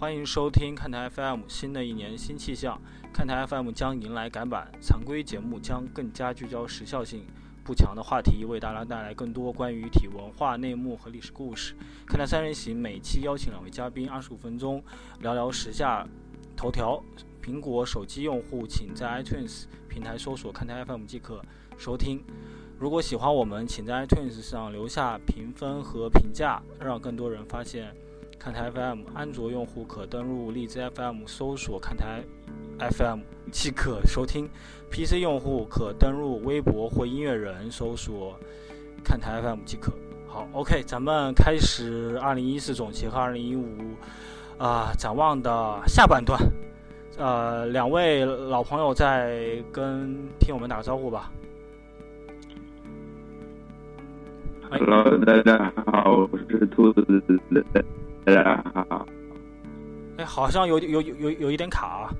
欢迎收听看台 FM。新的一年新气象，看台 FM 将迎来改版，常规节目将更加聚焦时效性不强的话题，为大家带来更多关于体文化内幕和历史故事。看台三人行每期邀请两位嘉宾，二十五分钟聊聊时下头条。苹果手机用户请在 iTunes 平台搜索看台 FM 即可收听。如果喜欢我们，请在 iTunes 上留下评分和评价，让更多人发现。看台 FM，安卓用户可登录荔枝 FM 搜索看台 FM 即可收听；PC 用户可登录微博或音乐人搜索看台 FM 即可。好，OK，咱们开始2014总结和2015啊展望的下半段。呃，两位老朋友在跟听友们打个招呼吧。Hello，大家好，我是兔子。哎，好像有有有有有一点卡啊，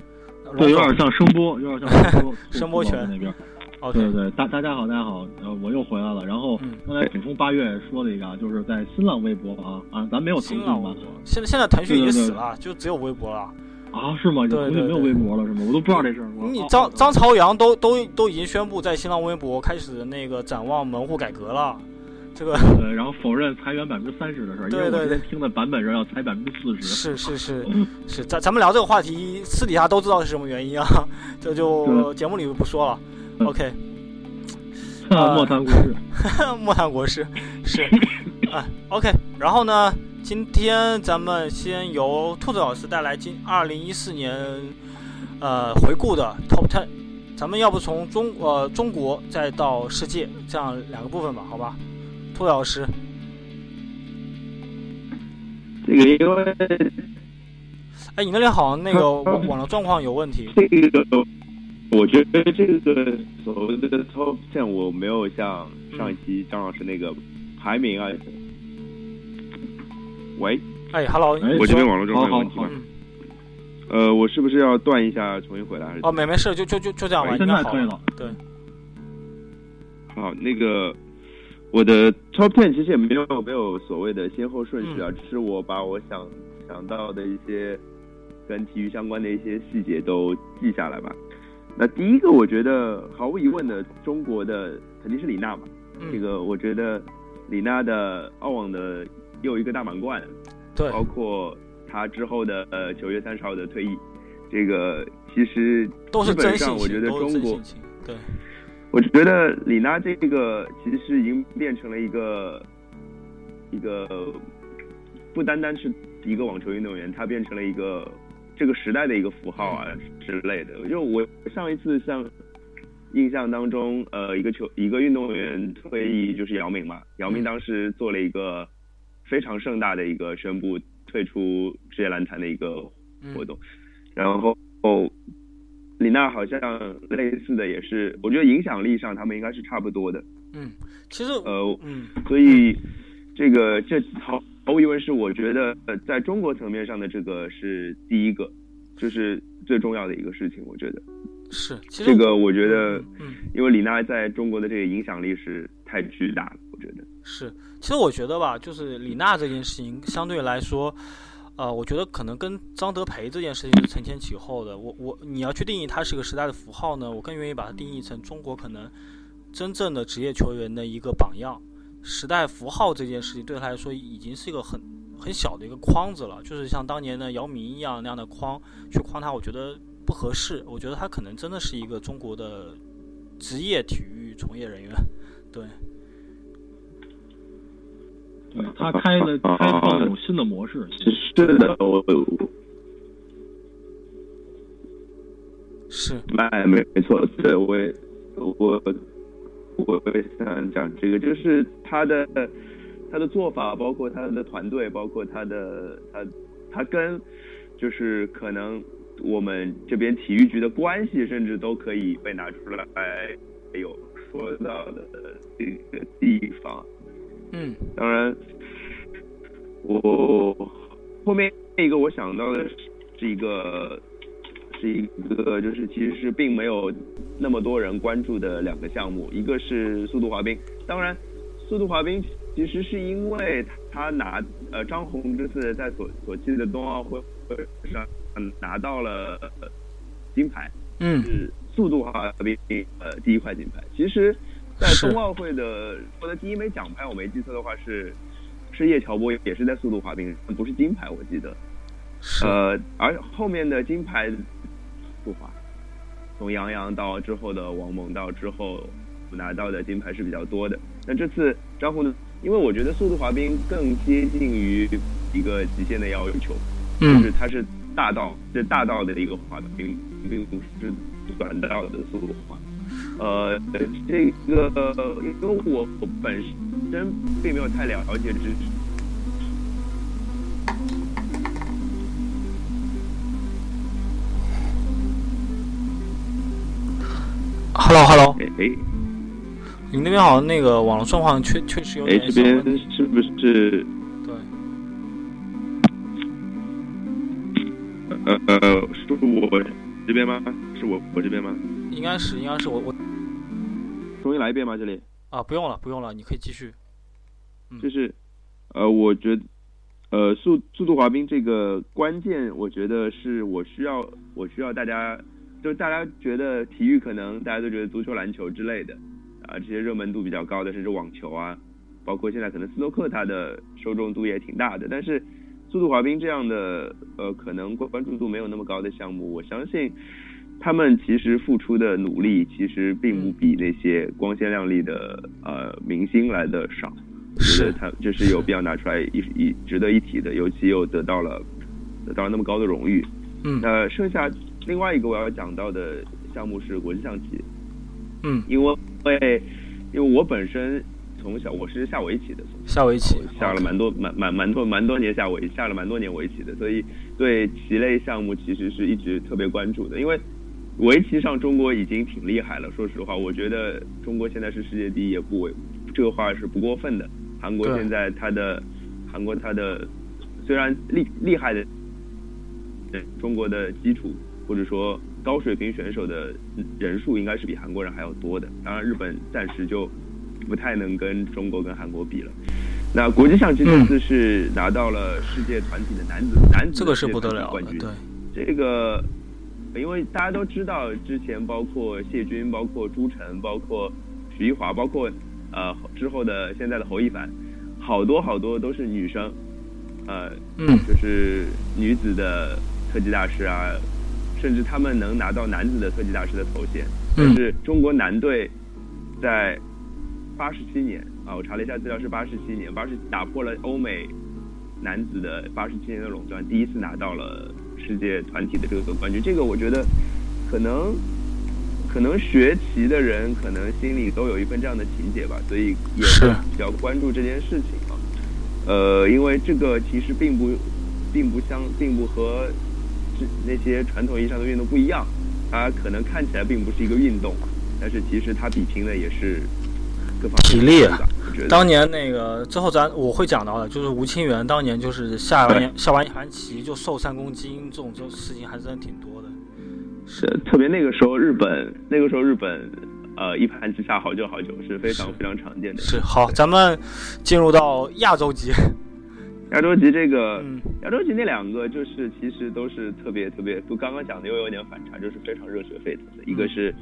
对，有点像声波，有点像声波，声波圈那边。哦，对对，大大家好，大家好，呃，我又回来了。然后刚才补充八月说了一个，就是在新浪微博啊啊，咱没有腾讯吧？现在现在腾讯已经死了，就只有微博了。啊，是吗？腾讯，没有微博了是吗？我都不知道这事儿。你张张朝阳都都都已经宣布在新浪微博开始那个展望门户改革了。这个对，然后否认裁员百分之三十的事儿，因为我今天听的版本是要裁百分之四十。是是是是，咱咱们聊这个话题，私底下都知道是什么原因啊，这就节目里不说了。OK，莫谈国事，莫谈国事，是啊。OK，然后呢，今天咱们先由兔子老师带来今二零一四年呃回顾的 Top Ten，咱们要不从中呃中国再到世界这样两个部分吧，好吧？兔老师，这个因为，哎，你那里好像那个网络状况有问题。这个，我觉得这个所谓的 top ten 我没有像上一期张老师那个排名啊。喂，哎，hello，我这边网络状况有问题吗？呃，我是不是要断一下，重新回来？还是？哦，没没事，就就就就这样吧，现在可以了。对，好，那个。我的 top ten 其实也没有没有所谓的先后顺序啊，只是我把我想想到的一些跟体育相关的一些细节都记下来吧。那第一个，我觉得毫无疑问的，中国的肯定是李娜嘛。这个我觉得李娜的澳网的又一个大满贯，对，包括她之后的呃九月三十号的退役，这个其实都是真我觉得中国对。我觉得李娜这个其实已经变成了一个一个不单单是一个网球运动员，她变成了一个这个时代的一个符号啊之类的。就我上一次像印象当中，呃，一个球一个运动员退役就是姚明嘛，姚明当时做了一个非常盛大的一个宣布退出职业篮坛的一个活动，然后。李娜好像类似的也是，我觉得影响力上他们应该是差不多的。嗯，其实呃，嗯，所以这个这毫毫无疑问是我觉得呃在中国层面上的这个是第一个，就是最重要的一个事情。我觉得是这个，我觉得，嗯，因为李娜在中国的这个影响力是太巨大了。我觉得是，其实我觉得吧，就是李娜这件事情相对来说。呃，我觉得可能跟张德培这件事情是承前启后的。我我你要去定义它是个时代的符号呢，我更愿意把它定义成中国可能真正的职业球员的一个榜样。时代符号这件事情对他来说已经是一个很很小的一个框子了，就是像当年的姚明一样那样的框去框他，我觉得不合适。我觉得他可能真的是一个中国的职业体育从业人员，对。对他开的开创一种新的模式，是的，我。是，哎没没错，对我也我我我也想讲这个，就是他的他的做法，包括他的团队，包括他的他他跟就是可能我们这边体育局的关系，甚至都可以被拿出来有说到的这个地方。嗯，当然，我后面一个我想到的是一个是一个就是其实是并没有那么多人关注的两个项目，一个是速度滑冰。当然，速度滑冰其其实是因为他拿呃张红这次在索索契的冬奥会上拿到了金牌，嗯，是速度滑冰呃第一块金牌。其实，在冬奥会的获得第一枚奖牌，我没记错的话是是叶乔波，也是在速度滑冰，不是金牌，我记得。呃，而后面的金牌速滑，从杨洋到之后的王蒙到之后拿到的金牌是比较多的。那这次张红的。因为我觉得速度滑冰更接近于一个极限的要求，就是它是大道，是大道的一个滑冰，并不是短道的速度滑。呃，这个因为我本身并没有太了解知识。Hello，Hello。哎哎。你那边好像那个网络状况确确实有点哎，这边是不是？对。呃呃，是我这边吗？是我我这边吗？应该是，应该是我我。重新来一遍吗？这里？啊，不用了，不用了，你可以继续。就是，呃，我觉得，呃，速速度滑冰这个关键，我觉得是我需要，我需要大家，就大家觉得体育可能大家都觉得足球、篮球之类的。啊，这些热门度比较高的，甚至网球啊，包括现在可能斯诺克，它的受众度也挺大的。但是，速度滑冰这样的，呃，可能关关注度没有那么高的项目，我相信他们其实付出的努力，其实并不比那些光鲜亮丽的呃明星来的少。觉得他这是有必要拿出来一一值得一提的，尤其又得到了得到了那么高的荣誉。嗯。那剩下另外一个我要讲到的项目是国际象棋。嗯，因为因为我本身从小我是下围棋的，下围棋下了蛮多蛮蛮蛮多蛮多年下围下了蛮多年围棋的，所以对棋类项目其实是一直特别关注的。因为围棋上中国已经挺厉害了，说实话，我觉得中国现在是世界第一也不为这个话是不过分的。韩国现在它的韩国它的虽然厉厉害的，对中国的基础或者说。高水平选手的人数应该是比韩国人还要多的，当然日本暂时就不太能跟中国跟韩国比了。那国际象棋这次是拿到了世界团体的男子男子这个是不得了冠军。对，这个因为大家都知道，之前包括谢军、包括朱晨、包括徐一华、包括呃之后的现在的侯一凡，好多好多都是女生，呃，就是女子的特技大师啊。甚至他们能拿到男子的特技大师的头衔，但是中国男队在八十七年啊，我查了一下资料是八十七年，八十打破了欧美男子的八十七年的垄断，第一次拿到了世界团体的这个冠军。这个我觉得可能可能学棋的人可能心里都有一份这样的情节吧，所以也是比较关注这件事情啊。呃，因为这个其实并不并不相并不和。那些传统意义上的运动不一样，它可能看起来并不是一个运动，但是其实它比拼的也是体力。当年那个之后咱我会讲到的，就是吴清源当年就是下完下完一盘棋就瘦三公斤，这种这种事情还是真挺多的。是，特别那个时候日本，那个时候日本呃一盘棋下好久好久是非常非常常见的。是好，咱们进入到亚洲级。亚洲级这个，嗯亚洲级那两个就是其实都是特别特别，都刚刚讲的又有点反差，就是非常热血沸腾的。一个是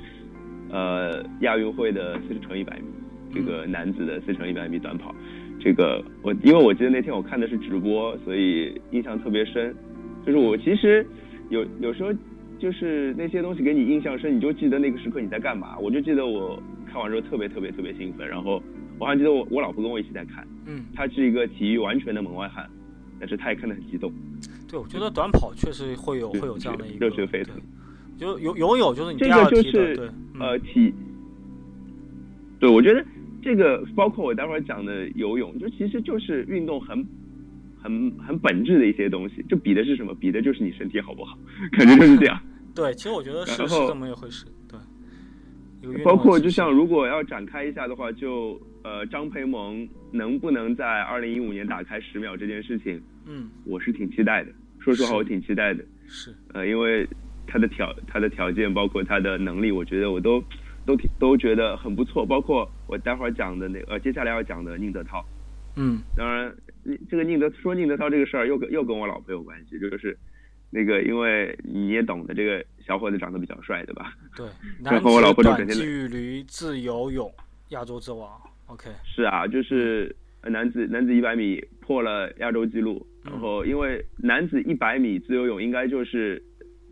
呃亚运会的四乘一百米，这个男子的四乘一百米短跑，这个我因为我记得那天我看的是直播，所以印象特别深。就是我其实有有时候就是那些东西给你印象深，你就记得那个时刻你在干嘛。我就记得我看完之后特别特别特别兴奋，然后。我还记得我我老婆跟我一起在看，嗯，她是一个体育完全的门外汉，但是她也看得很激动。对，我觉得短跑确实会有会有这样的一个热血沸腾。就游游泳就是你这个就是呃体，对，我觉得这个包括我待会儿讲的游泳，就其实就是运动很很很本质的一些东西。就比的是什么？比的就是你身体好不好？感觉就是这样。对，其实我觉得是是这么一回事。对。包括就像如果要展开一下的话，就呃张培萌能不能在二零一五年打开十秒这件事情，嗯，我是挺期待的。说实话，我挺期待的。是。呃，因为他的条他的条件，包括他的能力，我觉得我都都挺都觉得很不错。包括我待会儿讲的那呃接下来要讲的宁泽涛，嗯，当然，这个宁德说宁德涛这个事儿又跟又跟我老婆有关系，就是那个因为你也懂得，这个小伙子长得比较帅，对吧？对，然后我老婆就整天短距离自由泳亚洲之王，OK。是啊，就是男子男子一百米破了亚洲纪录，然后因为男子一百米自由泳应该就是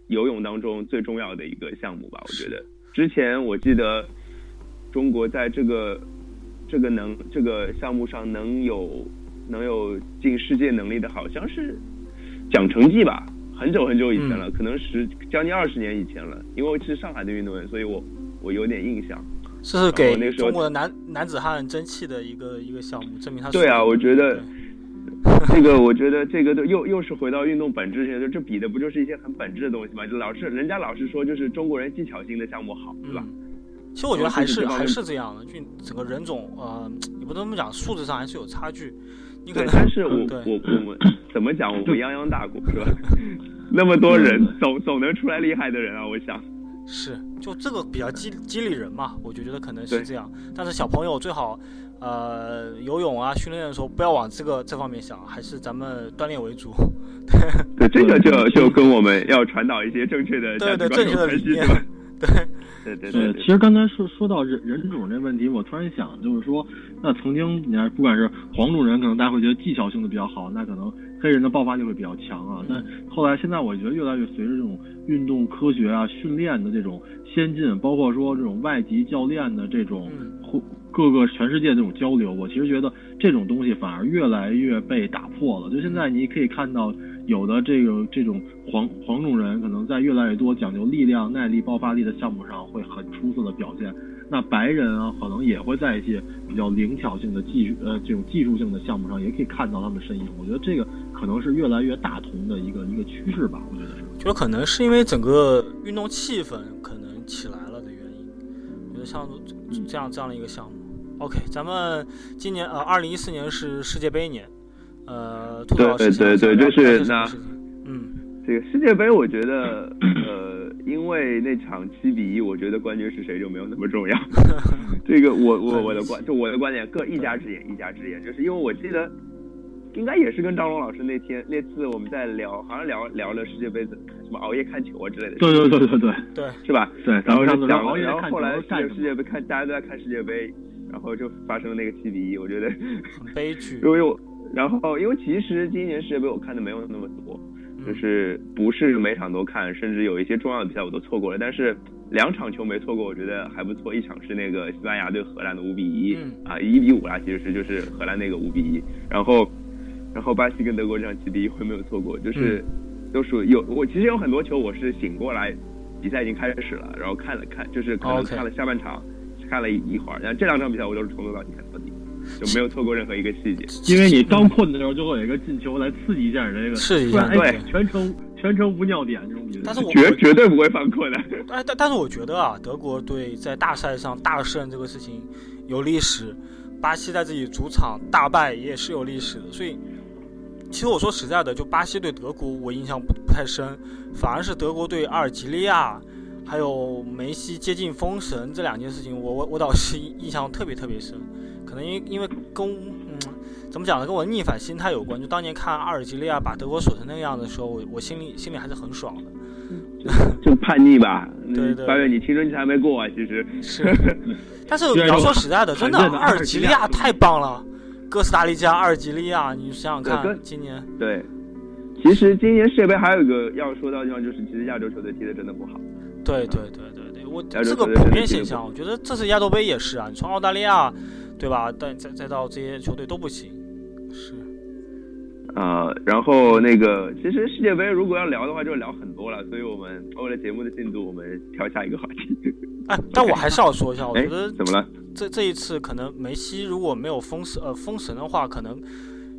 游泳当中最重要的一个项目吧？我觉得之前我记得中国在这个。这个能这个项目上能有能有进世界能力的，好像是蒋成绩吧？很久很久以前了，可能十将近二十年以前了。因为是上海的运动员，所以我我有点印象。这是给中国的男男子汉争气的一个一个项目，证明他对啊，我觉得 这个我觉得这个都又又是回到运动本质上，就这比的不就是一些很本质的东西吗？就老是人家老是说就是中国人技巧性的项目好，对吧？其实我觉得还是还是这样的，就整个人种呃，你不能这么讲，素质上还是有差距。你可能但是我 我我们怎么讲？我们泱泱大国是吧？那么多人，总总能出来厉害的人啊！我想是，就这个比较激激励人嘛，我就觉得可能是这样。但是小朋友最好呃游泳啊训练的时候不要往这个这方面想，还是咱们锻炼为主。对，这个就就跟我们要传导一些正确的对对正确的理念。对。对对对，其实刚才说说到人人种这问题，我突然想，就是说，那曾经你看，不管是黄种人，可能大家会觉得技巧性的比较好，那可能黑人的爆发力会比较强啊。但后来现在，我觉得越来越随着这种运动科学啊、训练的这种先进，包括说这种外籍教练的这种各个全世界这种交流，我其实觉得这种东西反而越来越被打破了。就现在你可以看到。有的这个这种黄黄种人可能在越来越多讲究力量、耐力、爆发力的项目上会很出色的表现。那白人啊，可能也会在一些比较灵巧性的技术呃这种技术性的项目上，也可以看到他们身影。我觉得这个可能是越来越大同的一个一个趋势吧。我觉得是。觉得可能是因为整个运动气氛可能起来了的原因。我觉得像这样这样的一个项目。OK，咱们今年呃二零一四年是世界杯年。呃，对对对对，就是那，嗯，这个世界杯，我觉得，呃，因为那场七比一，我觉得冠军是谁就没有那么重要。这个我我我的观，就我的观点，各一家之言，一家之言，就是因为我记得，应该也是跟张龙老师那天那次我们在聊，好像聊聊了世界杯怎什么熬夜看球啊之类的。对对对对对对，是吧？对，然后然后后来世界杯看，大家都在看世界杯，然后就发生了那个七比一，我觉得很悲剧。因为我。然后，因为其实今年世界杯我看的没有那么多，就是不是每场都看，甚至有一些重要的比赛我都错过了。但是两场球没错过，我觉得还不错。一场是那个西班牙对荷兰的五比一，啊，一比五啦，其实是就是荷兰那个五比一。然后，然后巴西跟德国这场七比一我没有错过，就是都属于有我其实有很多球我是醒过来，比赛已经开始了，然后看了看，就是可能看了下半场，看了一一会儿。然后这两场比赛我都是从头到底看到底。就没有错过任何一个细节，因为你刚困的时候就会有一个进球来刺激一下你这个，刺激一下，对，全程全程无尿点这种比赛，但是我绝绝对不会犯困的。但，但但是我觉得啊，德国队在大赛上大胜这个事情有历史，巴西在自己主场大败也是有历史的，所以其实我说实在的，就巴西对德国我印象不不太深，反而是德国对阿尔及利亚，还有梅西接近封神这两件事情，我我我倒是印象特别特别深。可能因因为跟嗯怎么讲呢，跟我逆反心态有关。就当年看阿尔及利亚把德国守成那个样子的时候，我我心里心里还是很爽的。就叛逆吧，对对。八月你青春期还没过啊，其实是。但是你要说实在的，真的阿尔及利亚太棒了，哥斯达黎加、阿尔及利亚，你想想看，今年。对。其实今年世界杯还有一个要说到的地方，就是其实亚洲球队踢的真的不好。对对对对对，我这个普遍现象，我觉得这次亚洲杯也是啊，你从澳大利亚。对吧？但再再到这些球队都不行，是。呃，然后那个，其实世界杯如果要聊的话，就聊很多了。所以我们为了节目的进度，我们跳下一个话题。哎，但我还是要说一下，我觉得怎么了？这这一次可能梅西如果没有封神呃封神的话，可能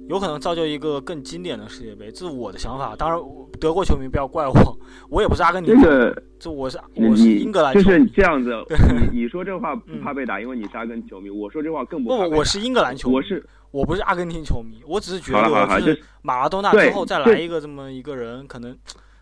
有可能造就一个更经典的世界杯，这是我的想法。当然，德国球迷不要怪我，我也不是阿根廷。这个，这我是我是英格兰。就是这样子，你你说这话不怕被打，因为你是阿根廷球迷。我说这话更不。不，我是英格兰球迷。我是。我不是阿根廷球迷，我只是觉得，就是马拉多纳之后再来一个这么一个人，可能。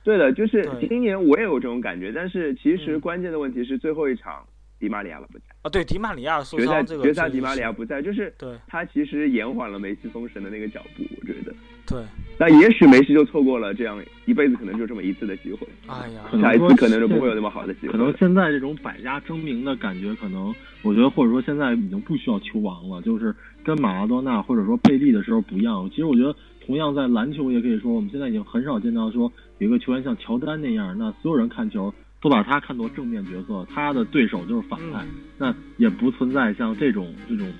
对的，就是今年我也有这种感觉，但是其实关键的问题是最后一场，迪马里亚了不在啊，对，迪马里亚受决赛伤这个决赛迪马里亚不在，就是对他其实延缓了梅西封神的那个脚步，我觉得。对，那也许梅西就错过了这样一辈子可能就这么一次的机会，哎呀，下一次可能就不会有那么好的机会。可能现在这种百家争鸣的感觉，可能我觉得或者说现在已经不需要球王了，就是跟马拉多纳或者说贝利的时候不一样。其实我觉得同样在篮球也可以说，我们现在已经很少见到说有一个球员像乔丹那样，那所有人看球都把他看作正面角色，他的对手就是反派，嗯那也不存在像这种这种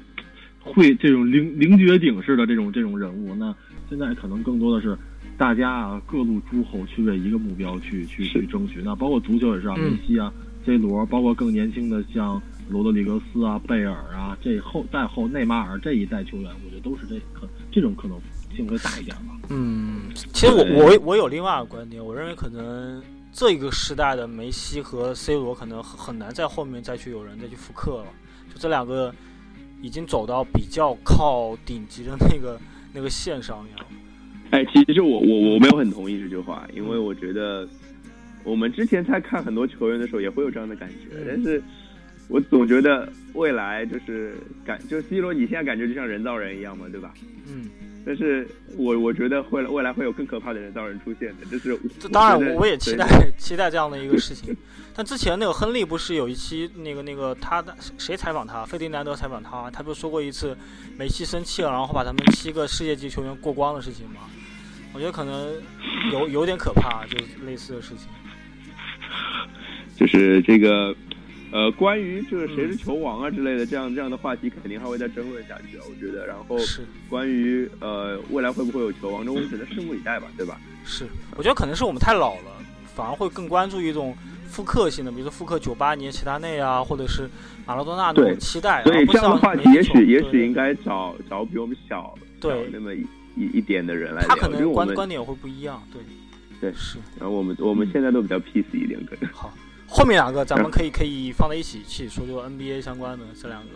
会这种凌凌绝顶式的这种这种人物。那现在可能更多的是大家啊各路诸侯去为一个目标去去去争取。那包括足球也是啊，嗯梅西啊、C 罗，包括更年轻的像罗德里格斯啊、贝尔啊，这后再后内马尔这一代球员，我觉得都是这可这种可能性会大一点吧。嗯，其实我我我有另外一个观点，我认为可能这个时代的梅西和 C 罗可能很很难在后面再去有人再去复刻了，就这两个已经走到比较靠顶级的那个那个线上面了。哎，其实我我我没有很同意这句话，因为我觉得我们之前在看很多球员的时候也会有这样的感觉，嗯但是我总觉得未来就是感就 C 罗，你现在感觉就像人造人一样嘛，对吧？嗯，但是我我觉得会未来会有更可怕的人造人出现的，就是这当然我我也期待期待这样的一个事情。但之前那个亨利不是有一期那个那个他的谁采访他？费迪南德采访他，他不是说过一次梅西生气了，然后把他们七个世界级球员过光的事情吗？我觉得可能有有点可怕，就是类似的事情。就是这个，呃，关于就是谁是球王啊之类的这样这样的话题，肯定还会再争论下去啊，我觉得。然后是关于呃未来会不会有球王，这我们只能拭目以待吧，对吧？是，我觉得可能是我们太老了，反而会更关注一种复刻性的，比如说复刻九八年齐达内啊，或者是马拉多纳那种期待。所以而不像这样的话题，也许也许应该找找比我们小对小那么一一一点的人来他聊，可能观观点会不一样，对对是然后我们我们现在都比较 peace 一点，可能。好。后面两个咱们嗯可以可以放在一起一起说，就 NBA 相关的这两个。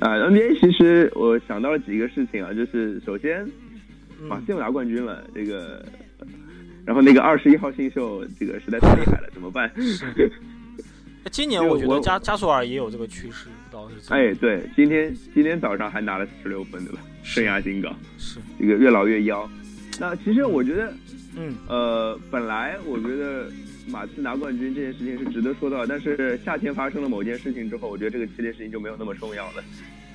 啊、n b a 其实我想到了几个事情啊，就是首先马嗯刺又拿冠军了，这个，然后那个二十一号新秀这个实在太厉害了，怎么办？今年我觉得加加索尔也有这个趋势，不知道是哎，对，今天今天早上还拿了十六分，对吧？生涯新高，是这个越老越妖。那其实我觉得，嗯呃，本来我觉得马刺拿冠军这件事情是值得说到，但是夏天发生了某件事情之后，我觉得这个系列事情就没有那么重要了。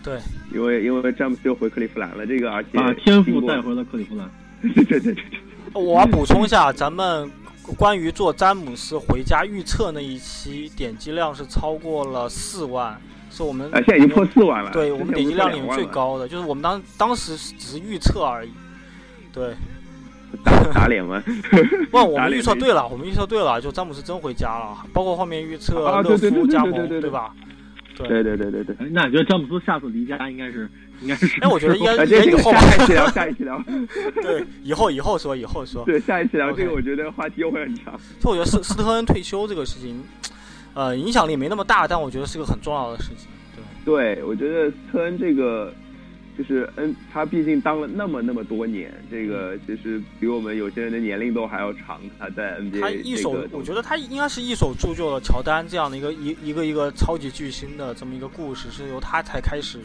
对，因为因为詹姆斯又回克利夫兰了，这个而且把天赋带回了克利夫兰。对对对对对，我要补充一下，咱们关于做詹姆斯回家预测那一期点击量是超过了四万，是我们啊，现在已经破四万了，对我们点击量里面最，高的，就是我们当当时只是预测而已。对，打打脸吗？不，我们预测对了，我们预测对了，就詹姆斯真回家了，包括后面预测啊勒夫加盟，对对对对吧？对对对对对那你觉得詹姆斯下次离家应该是应该是？哎，我觉得应该啊，这这个应该以后吧，下一期聊，下一期聊。对，以后以后说，以后说。对，下一期聊这个，我觉得话题又会很长。就我觉得斯斯特恩退休这个事情，呃，影响力没那么大，但我觉得是个很重要的事情。对，对，我觉得斯特恩这个就是嗯，他毕竟当了那么那么多年，这个其实比我们有些人的年龄都还要长。他在 NBA 他一手这个，我觉得他应该是一手铸就了乔丹这样的一个一一个一个超级巨星的这么一个故事，是由他才开始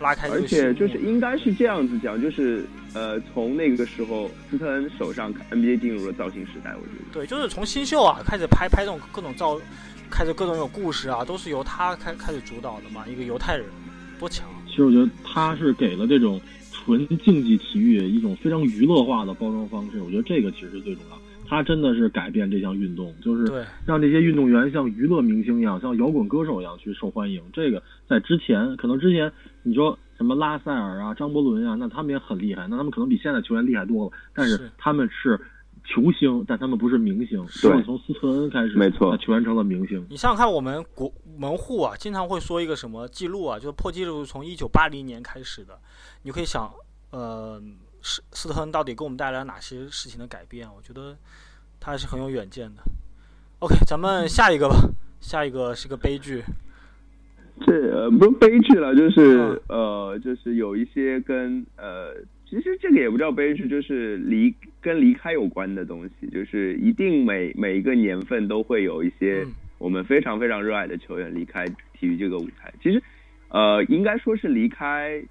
拉开这而。且就是应该是这样子讲，就是呃，从那个时候斯特恩手上 NBA 进入了造型时代，我觉得。对，就是从新秀啊开始拍拍这种各种造，开始各种有故事啊，都是由他开开始主导的嘛，一个犹太人，多强！其实我觉得他是给了这种纯竞技体育一种非常娱乐化的包装方式，我觉得这个其实是最重要。他真的是改变这项运动，就是，让这些运动员像娱乐明星一样，像摇滚歌手一样去受欢迎。这个在之前，可能之前你说什么拉塞尔啊、张伯伦啊，那他们也很厉害，那他们可能比现在球员厉害多了。但是是他们是球星，但他们不是明星。对是从斯特恩开始，没错他球员成了明星。你想想看，我们国门户啊，经常会说一个什么记录啊，就是破纪录从一九八零年开始的。你可以想，呃，斯斯特恩到底给我们带来了哪些事情的改变？我觉得他还是很有远见的。OK，咱们下一个吧，下一个是个悲剧。这呃不是悲剧了，就是、嗯呃，就是有一些跟呃，其实这个也不叫悲剧，就是离跟离开有关的东西，就是一定每每一个年份都会有一些嗯我们非常非常热爱的球员离开体育这个舞台。其实，呃，应该说是离开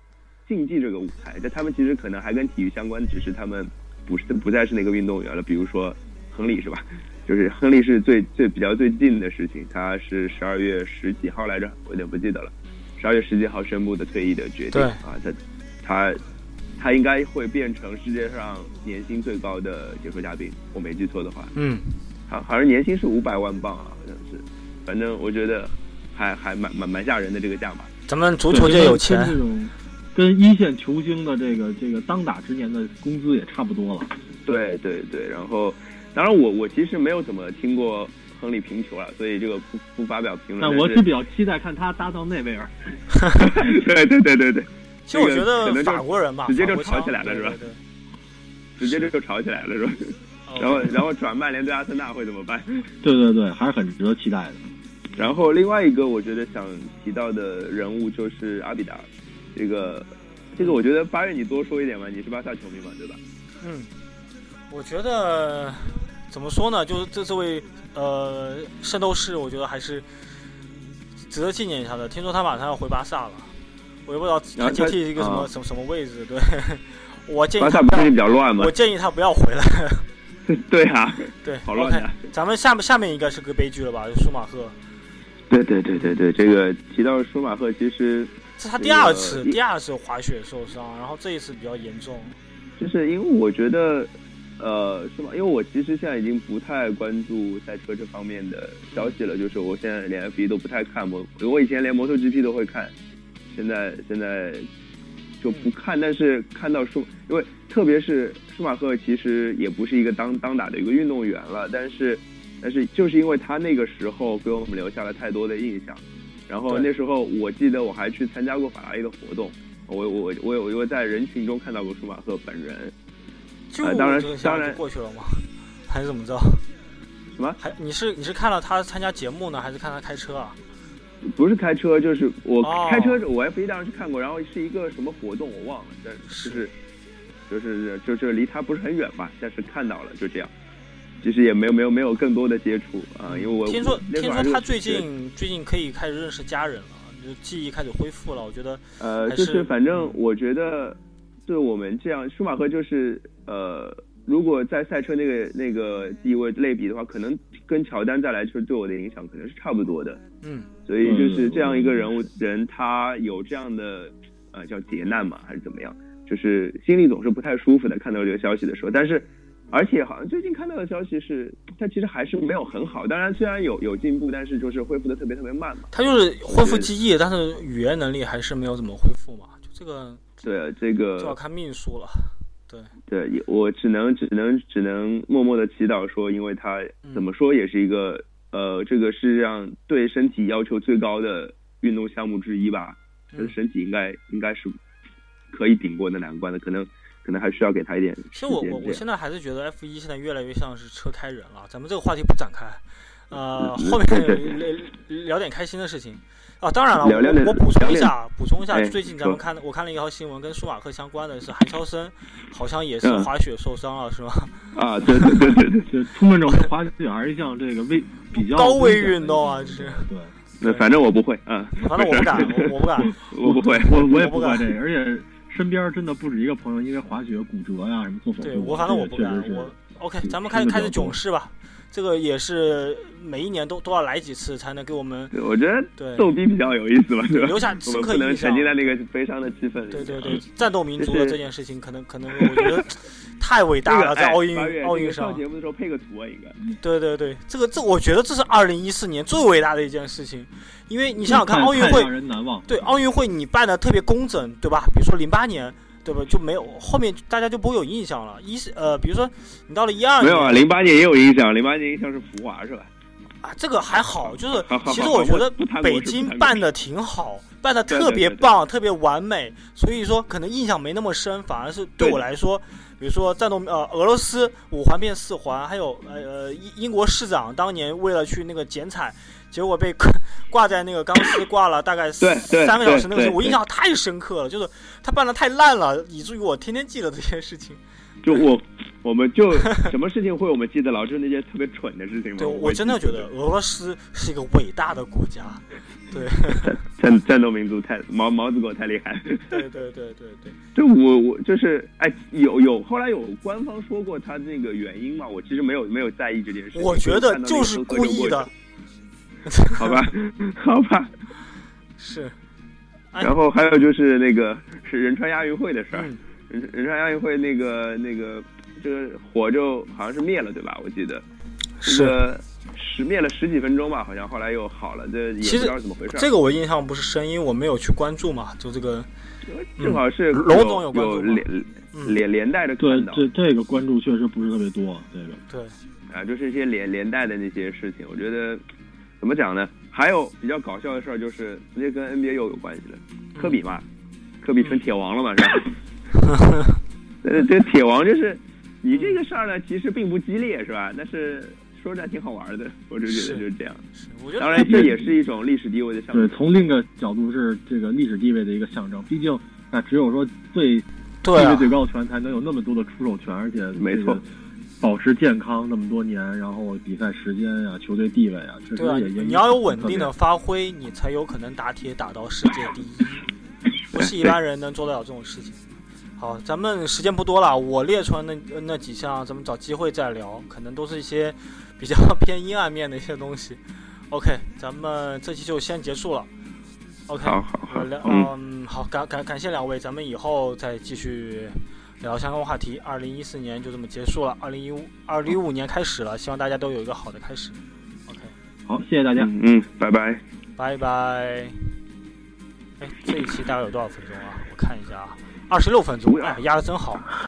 竞技这个舞台，但他们其实可能还跟体育相关，只是他们不是不再是那个运动员了。比如说亨利是吧？就是亨利是最最比较最近的事情，他是十二月十几号来着，我有点不记得了。十二月十几号宣布的退役的决定啊，他他他应该会变成世界上年薪最高的解说嘉宾，我没记错的话。嗯，好，好像年薪是五百万镑啊，好像是。反正我觉得还还蛮蛮蛮吓人的这个价码。咱们足球界有钱，这种跟一线球星的这个这个当打之年的工资也差不多了。对对对，然后。当然，我我其实没有怎么听过亨利评球了，所以这个不不发表评论。那我是比较期待看他搭档内维尔。对对对对对。其实我觉得法国人吧，直接就吵起来了是吧？直接就就吵起来了是吧？然后然后转曼联对阿森纳会怎么办？对对对，还是很值得期待的。然后另外一个我觉得想提到的人物就是阿比达，这个这个我觉得八月你多说一点吧，你是巴萨球迷嘛对吧？嗯。我觉得怎么说呢？就是这这位呃圣斗士，我觉得还是值得纪念一下的。听说他马上要回巴萨了，我也不知道 他接替一个什么什么什么位置。对，我建议巴萨不是比较乱吗？我建议他不要回来。对啊，对，好乱呀。咱们下面下面应该是个悲剧了吧？舒马赫。对对对对对，这个提到舒马赫，其实是他第二次第二次滑雪受伤，然后这一次比较严重。就是因为我觉得。呃，是吗？因为我其实现在已经不太关注赛车这方面的消息了，就是我现在连 F 一都不太看我，我以前连摩托 GP 都会看，现在现在就不看。但是看到舒，因为特别是舒马赫，其实也不是一个当当打的一个运动员了，但是但是就是因为他那个时候给我们留下了太多的印象，然后那时候我记得我还去参加过法拉利的活动，我我我有我在人群中看到过舒马赫本人。就当然当然过去了吗？还是怎么着？什么？还你是你是看了他参加节目呢，还是看他开车啊？不是开车，就是我开车。我 F 一当时去看过，然后是一个什么活动我忘了，但就是就是就是离他不是很远吧，但是看到了，就这样。其实也没有没有没有更多的接触啊，因为我听说听说他最近最近可以开始认识家人了，就记忆开始恢复了。我觉得呃，就是反正我觉得。对我们这样，舒马赫就是呃，如果在赛车那个那个地位类比的话，可能跟乔丹再来说对我的影响可能是差不多的。嗯，所以就是这样一个人物人，他有这样的呃叫劫难嘛，还是怎么样？就是心里总是不太舒服的，看到这个消息的时候。但是，而且好像最近看到的消息是，他其实还是没有很好。当然，虽然有有进步，但是就是恢复的特别特别慢嘛。他就是恢复记忆，但是语言能力还是没有怎么恢复嘛。就这个。对这个就要看命数了，对。对，我只能只能只能默默的祈祷说，因为他怎么说也是一个呃，这个世界上对身体要求最高的运动项目之一吧，他的身体应该应该是可以顶过那难关的，可能可能还需要给他一点。其实我我我现在还是觉得 F 一现在越来越像是车开人了，咱们这个话题不展开，呃，后面聊聊点开心的事情。啊，当然了，我我补充一下，补充一下，最近咱们看，我看了一条新闻，跟舒马赫相关的是韩乔生，好像也是滑雪受伤了，是吗？啊，对对对对对，出门种滑雪还是一项这个危比较高危运动啊，这是。对，那反正我不会，嗯，反正我不敢，我我不敢，我不会，我我也不敢这个，而且身边真的不止一个朋友因为滑雪骨折呀什么做手术。对我反正我不敢，我 OK，咱们开始开始囧事吧。这个也是每一年都都要来几次才能给我们。我觉得对逗逼比较有意思吧，对吧？留下深刻印象。沉浸在那个悲伤的气氛里。对对对，战斗民族的这件事情，可能可能我觉得太伟大了，在奥运奥运上。上节目的时候配个图啊，应该。对对对，这个这我觉得这是二零一四年最伟大的一件事情，因为你想想看，奥运会对奥运会你办的特别工整，对吧？比如说零八年。对吧？就没有后面大家就不会有印象了。一是呃，比如说你到了一二年，没有啊，零八年也有印象，零八年印象是福娃是吧？啊，这个还好，就是其实我觉得北京办的挺好，办的特别棒，特别完美，所以说可能印象没那么深，反而是对我来说，比如说战斗呃俄罗斯五环变四环，还有呃呃英英国市长当年为了去那个剪彩。结果被 挂在那个钢丝挂了大概三个小时，那个时候我印象太深刻了，就是他办的太烂了，以至于我天天记得这件事情。就我，我们就什么事情会我们记得牢，就是那些特别蠢的事情吗？对，我真的觉得俄罗斯是一个伟大的国家。对，战战斗民族太毛毛子狗太厉害。对对对对对。就我我就是哎，有有后来有官方说过他那个原因嘛？我其实没有没有在意这件事。我觉得就是故意的。好吧，好吧。是。然后还有就是那个是仁川亚运会的事儿。仁仁川亚运会那个那个这个火就好像是灭了对吧？我记得。是。十灭了十几分钟吧，好像后来又好了，这也不知道怎么回事。这个我印象不是深，因为我没有去关注嘛，就这个正好是龙总有关注连连连带的对这这个关注确实不是特别多，这个对啊，就是一些连连带的那些事情，我觉得怎么讲呢？还有比较搞笑的事儿，就是直接跟 NBA 又有关系了，科比嘛，科比成铁王了嘛，是吧？呃，这铁王就是你这个事儿呢，其实并不激烈，是吧？但是。说着还挺好玩的，我就觉得就是这样。当然，这也是一种历史地位的象征。对，从另一个角度是这个历史地位的一个象征。毕竟，那只有说最地位最高权才能有那么多的出手权，而且没错，保持健康那么多年，然后比赛时间啊，球队地位啊，确实也也你要有稳定的发挥，你才有可能打铁打到世界第一，不是一般人能做得了这种事情。好，咱们时间不多了，我列出来那那几项，咱们找机会再聊，可能都是一些。比较 偏阴暗面的一些东西，OK，咱们这期就先结束了。OK，好好好，嗯，好，感感感谢两位，咱们以后再继续聊相关话题。二零一四年就这么结束了，二零一五二零一五年开始了，希望大家都有一个好的开始。OK，好，谢谢大家，嗯，拜拜，拜拜。哎，这一期大概有多少分钟啊？我看一下啊，二十六分钟，哎，压的真好。